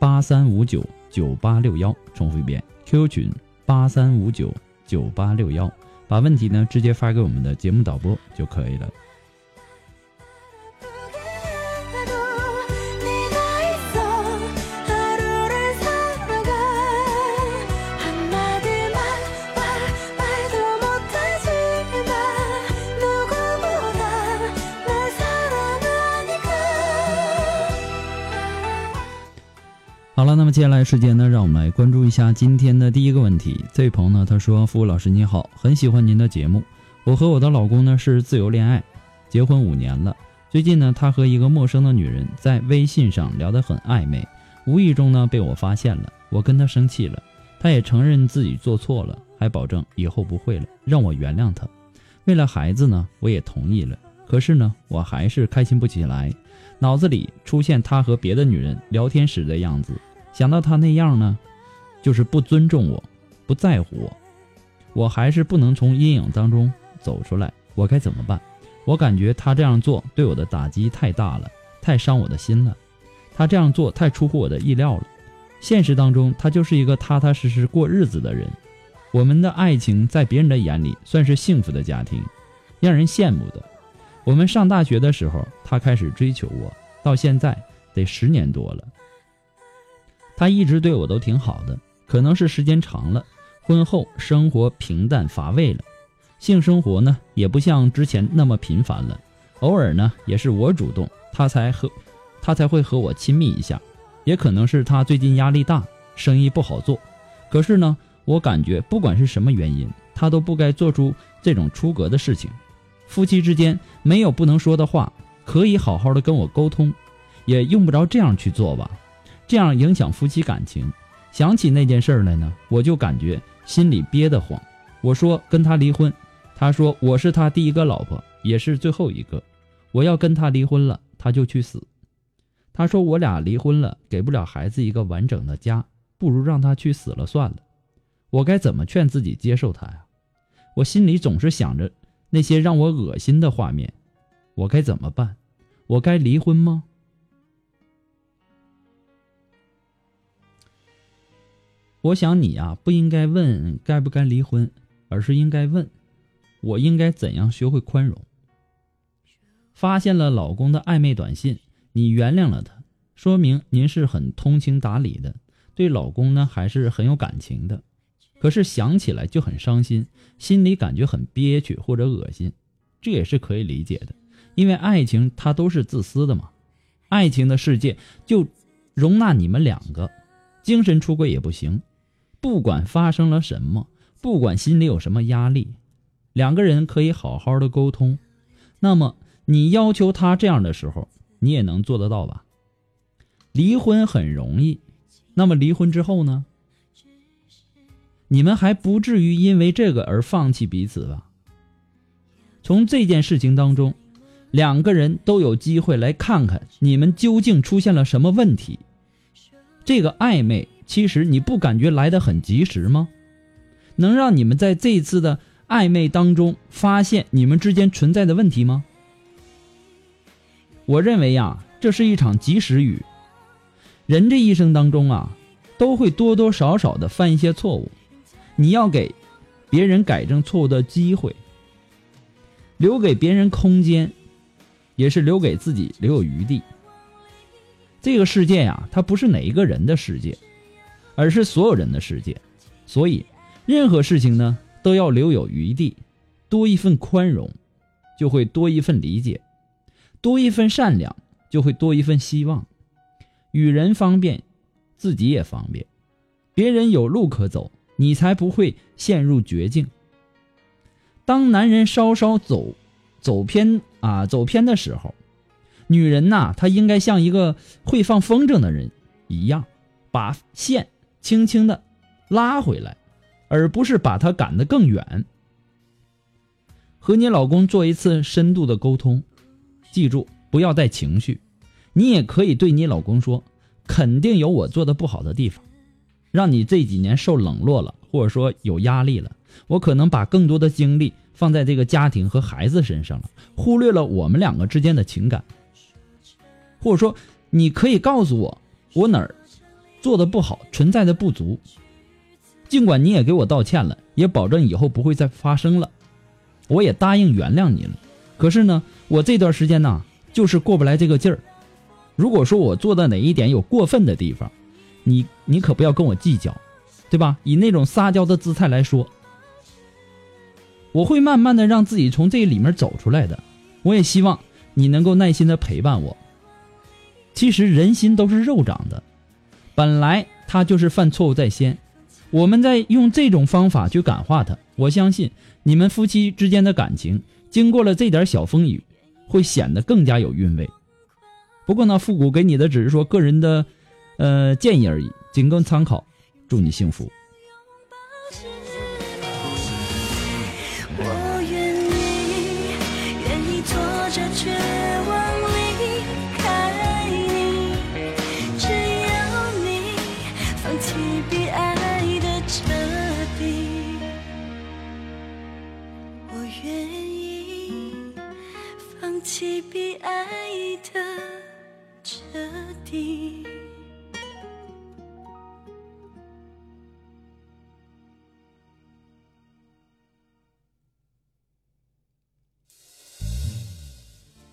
八三五九九八六幺，重复一遍，QQ 群八三五九九八六幺，把问题呢直接发给我们的节目导播就可以了。了，那么接下来时间呢，让我们来关注一下今天的第一个问题。这位朋友呢，他说：“付老师你好，很喜欢您的节目。我和我的老公呢是自由恋爱，结婚五年了。最近呢，他和一个陌生的女人在微信上聊得很暧昧，无意中呢被我发现了。我跟他生气了，他也承认自己做错了，还保证以后不会了，让我原谅他。为了孩子呢，我也同意了。可是呢，我还是开心不起来，脑子里出现他和别的女人聊天时的样子。”想到他那样呢，就是不尊重我，不在乎我，我还是不能从阴影当中走出来。我该怎么办？我感觉他这样做对我的打击太大了，太伤我的心了。他这样做太出乎我的意料了。现实当中，他就是一个踏踏实实过日子的人。我们的爱情在别人的眼里算是幸福的家庭，让人羡慕的。我们上大学的时候，他开始追求我，到现在得十年多了。他一直对我都挺好的，可能是时间长了，婚后生活平淡乏味了，性生活呢也不像之前那么频繁了，偶尔呢也是我主动，他才和他才会和我亲密一下，也可能是他最近压力大，生意不好做，可是呢，我感觉不管是什么原因，他都不该做出这种出格的事情。夫妻之间没有不能说的话，可以好好的跟我沟通，也用不着这样去做吧。这样影响夫妻感情，想起那件事来呢，我就感觉心里憋得慌。我说跟他离婚，他说我是他第一个老婆，也是最后一个，我要跟他离婚了，他就去死。他说我俩离婚了，给不了孩子一个完整的家，不如让他去死了算了。我该怎么劝自己接受他呀？我心里总是想着那些让我恶心的画面，我该怎么办？我该离婚吗？我想你啊，不应该问该不该离婚，而是应该问，我应该怎样学会宽容。发现了老公的暧昧短信，你原谅了他，说明您是很通情达理的，对老公呢还是很有感情的。可是想起来就很伤心，心里感觉很憋屈或者恶心，这也是可以理解的，因为爱情它都是自私的嘛，爱情的世界就容纳你们两个，精神出轨也不行。不管发生了什么，不管心里有什么压力，两个人可以好好的沟通。那么你要求他这样的时候，你也能做得到吧？离婚很容易，那么离婚之后呢？你们还不至于因为这个而放弃彼此吧？从这件事情当中，两个人都有机会来看看你们究竟出现了什么问题。这个暧昧。其实你不感觉来的很及时吗？能让你们在这一次的暧昧当中发现你们之间存在的问题吗？我认为呀，这是一场及时雨。人这一生当中啊，都会多多少少的犯一些错误，你要给别人改正错误的机会。留给别人空间，也是留给自己留有余地。这个世界呀，它不是哪一个人的世界，而是所有人的世界。所以，任何事情呢，都要留有余地，多一份宽容，就会多一份理解；多一份善良，就会多一份希望。与人方便，自己也方便，别人有路可走，你才不会陷入绝境。当男人稍稍走走偏啊，走偏的时候，女人呐，她应该像一个会放风筝的人一样，把线轻轻的拉回来，而不是把他赶得更远。和你老公做一次深度的沟通，记住不要带情绪。你也可以对你老公说，肯定有我做的不好的地方，让你这几年受冷落了，或者说有压力了。我可能把更多的精力放在这个家庭和孩子身上了，忽略了我们两个之间的情感。或者说，你可以告诉我我哪儿做的不好，存在的不足。尽管你也给我道歉了，也保证以后不会再发生了，我也答应原谅你了。可是呢，我这段时间呢，就是过不来这个劲儿。如果说我做的哪一点有过分的地方，你你可不要跟我计较，对吧？以那种撒娇的姿态来说。我会慢慢的让自己从这里面走出来的，我也希望你能够耐心的陪伴我。其实人心都是肉长的，本来他就是犯错误在先，我们在用这种方法去感化他。我相信你们夫妻之间的感情，经过了这点小风雨，会显得更加有韵味。不过呢，复古给你的只是说个人的，呃建议而已，仅供参考。祝你幸福。比爱的彻底。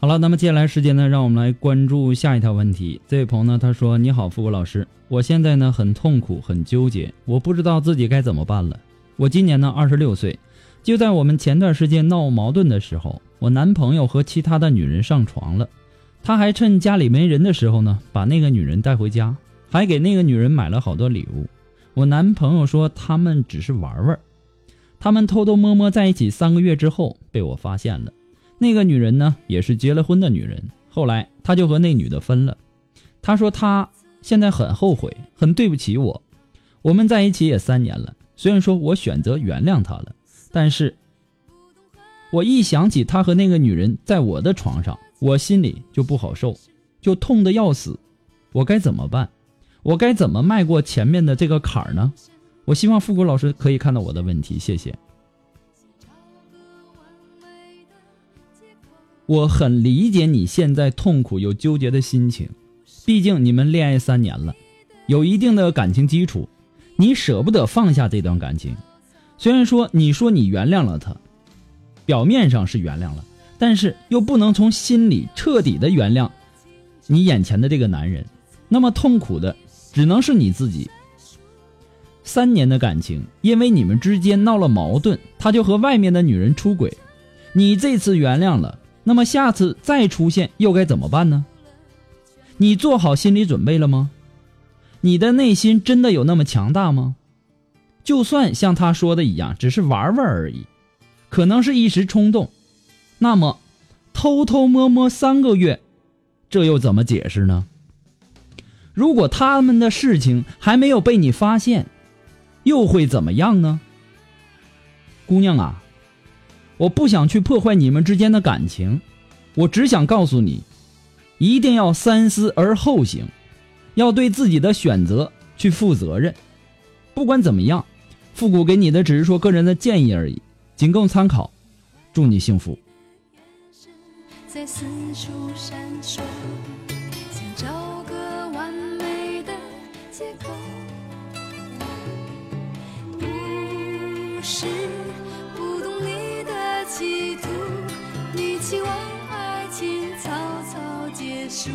好了，那么接下来时间呢，让我们来关注下一条问题。这位朋友呢，他说：“你好，富国老师，我现在呢很痛苦，很纠结，我不知道自己该怎么办了。我今年呢二十六岁，就在我们前段时间闹矛盾的时候。”我男朋友和其他的女人上床了，他还趁家里没人的时候呢，把那个女人带回家，还给那个女人买了好多礼物。我男朋友说他们只是玩玩，他们偷偷摸摸在一起三个月之后被我发现了。那个女人呢，也是结了婚的女人。后来他就和那女的分了。他说他现在很后悔，很对不起我。我们在一起也三年了，虽然说我选择原谅他了，但是。我一想起他和那个女人在我的床上，我心里就不好受，就痛得要死。我该怎么办？我该怎么迈过前面的这个坎儿呢？我希望复古老师可以看到我的问题，谢谢。我很理解你现在痛苦又纠结的心情，毕竟你们恋爱三年了，有一定的感情基础，你舍不得放下这段感情。虽然说你说你原谅了他。表面上是原谅了，但是又不能从心里彻底的原谅你眼前的这个男人，那么痛苦的只能是你自己。三年的感情，因为你们之间闹了矛盾，他就和外面的女人出轨，你这次原谅了，那么下次再出现又该怎么办呢？你做好心理准备了吗？你的内心真的有那么强大吗？就算像他说的一样，只是玩玩而已。可能是一时冲动，那么偷偷摸摸三个月，这又怎么解释呢？如果他们的事情还没有被你发现，又会怎么样呢？姑娘啊，我不想去破坏你们之间的感情，我只想告诉你，一定要三思而后行，要对自己的选择去负责任。不管怎么样，复古给你的只是说个人的建议而已。仅供参考。祝你幸福。在四处闪烁，想找个完美的借口。是不懂你的企图，你期望爱情结束。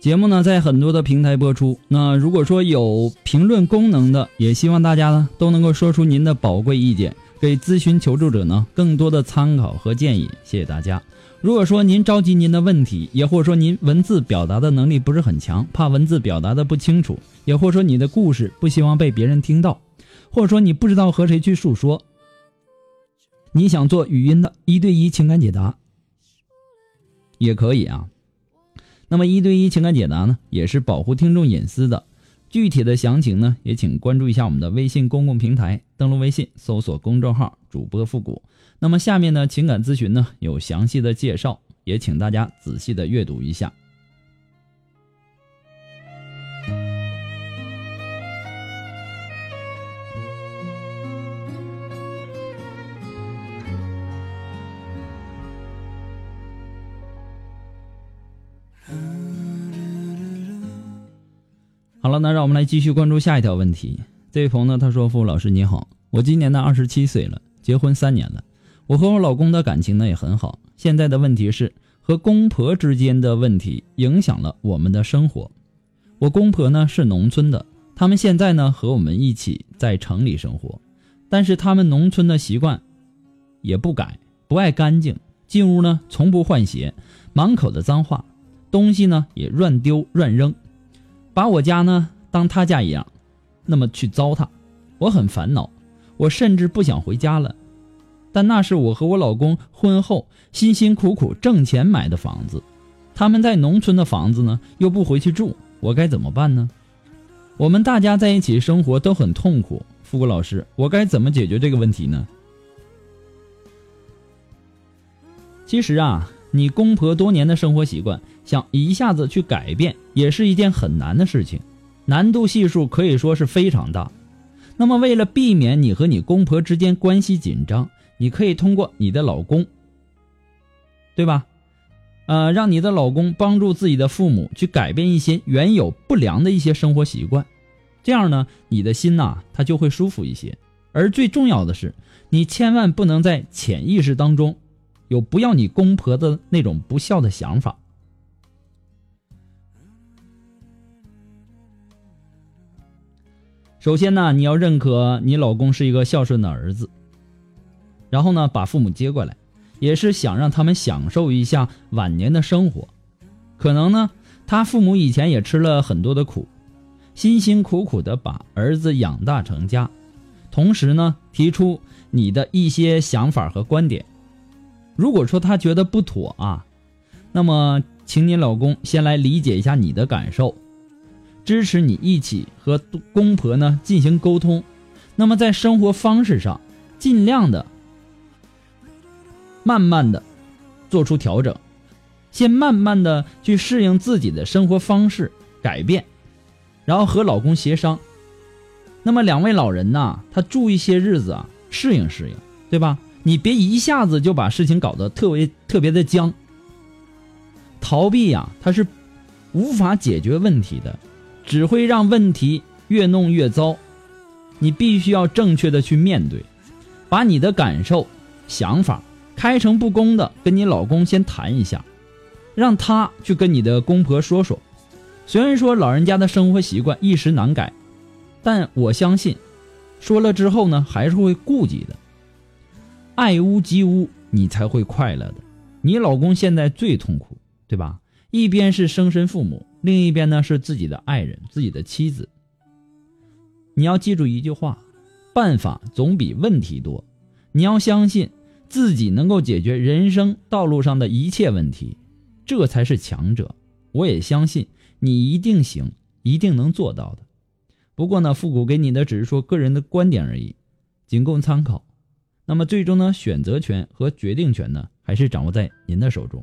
节目呢在很多的平台播出，那如果说有评论功能的，也希望大家呢都能够说出您的宝贵意见，给咨询求助者呢更多的参考和建议。谢谢大家。如果说您着急您的问题，也或者说您文字表达的能力不是很强，怕文字表达的不清楚，也或者说你的故事不希望被别人听到，或者说你不知道和谁去诉说，你想做语音的一对一情感解答，也可以啊。那么一对一情感解答呢，也是保护听众隐私的。具体的详情呢，也请关注一下我们的微信公共平台，登录微信搜索公众号“主播复古”。那么下面呢，情感咨询呢有详细的介绍，也请大家仔细的阅读一下。好了，那让我们来继续关注下一条问题。这位朋友呢，他说：“付老师你好，我今年呢二十七岁了，结婚三年了，我和我老公的感情呢也很好。现在的问题是和公婆之间的问题影响了我们的生活。我公婆呢是农村的，他们现在呢和我们一起在城里生活，但是他们农村的习惯也不改，不爱干净，进屋呢从不换鞋，满口的脏话，东西呢也乱丢乱扔。”把我家呢当他家一样，那么去糟蹋，我很烦恼，我甚至不想回家了。但那是我和我老公婚后辛辛苦苦挣钱买的房子，他们在农村的房子呢又不回去住，我该怎么办呢？我们大家在一起生活都很痛苦，富国老师，我该怎么解决这个问题呢？其实啊。你公婆多年的生活习惯，想一下子去改变，也是一件很难的事情，难度系数可以说是非常大。那么，为了避免你和你公婆之间关系紧张，你可以通过你的老公，对吧？呃，让你的老公帮助自己的父母去改变一些原有不良的一些生活习惯，这样呢，你的心呐，它就会舒服一些。而最重要的是，你千万不能在潜意识当中。有不要你公婆的那种不孝的想法。首先呢，你要认可你老公是一个孝顺的儿子，然后呢，把父母接过来，也是想让他们享受一下晚年的生活。可能呢，他父母以前也吃了很多的苦，辛辛苦苦的把儿子养大成家，同时呢，提出你的一些想法和观点。如果说他觉得不妥啊，那么请你老公先来理解一下你的感受，支持你一起和公婆呢进行沟通。那么在生活方式上，尽量的、慢慢的做出调整，先慢慢的去适应自己的生活方式改变，然后和老公协商。那么两位老人呐，他住一些日子啊，适应适应，对吧？你别一下子就把事情搞得特别特别的僵。逃避呀，它是无法解决问题的，只会让问题越弄越糟。你必须要正确的去面对，把你的感受、想法开诚布公的跟你老公先谈一下，让他去跟你的公婆说说。虽然说老人家的生活习惯一时难改，但我相信，说了之后呢，还是会顾及的。爱屋及乌，你才会快乐的。你老公现在最痛苦，对吧？一边是生身父母，另一边呢是自己的爱人、自己的妻子。你要记住一句话：办法总比问题多。你要相信自己能够解决人生道路上的一切问题，这才是强者。我也相信你一定行，一定能做到的。不过呢，复古给你的只是说个人的观点而已，仅供参考。那么最终呢，选择权和决定权呢，还是掌握在您的手中。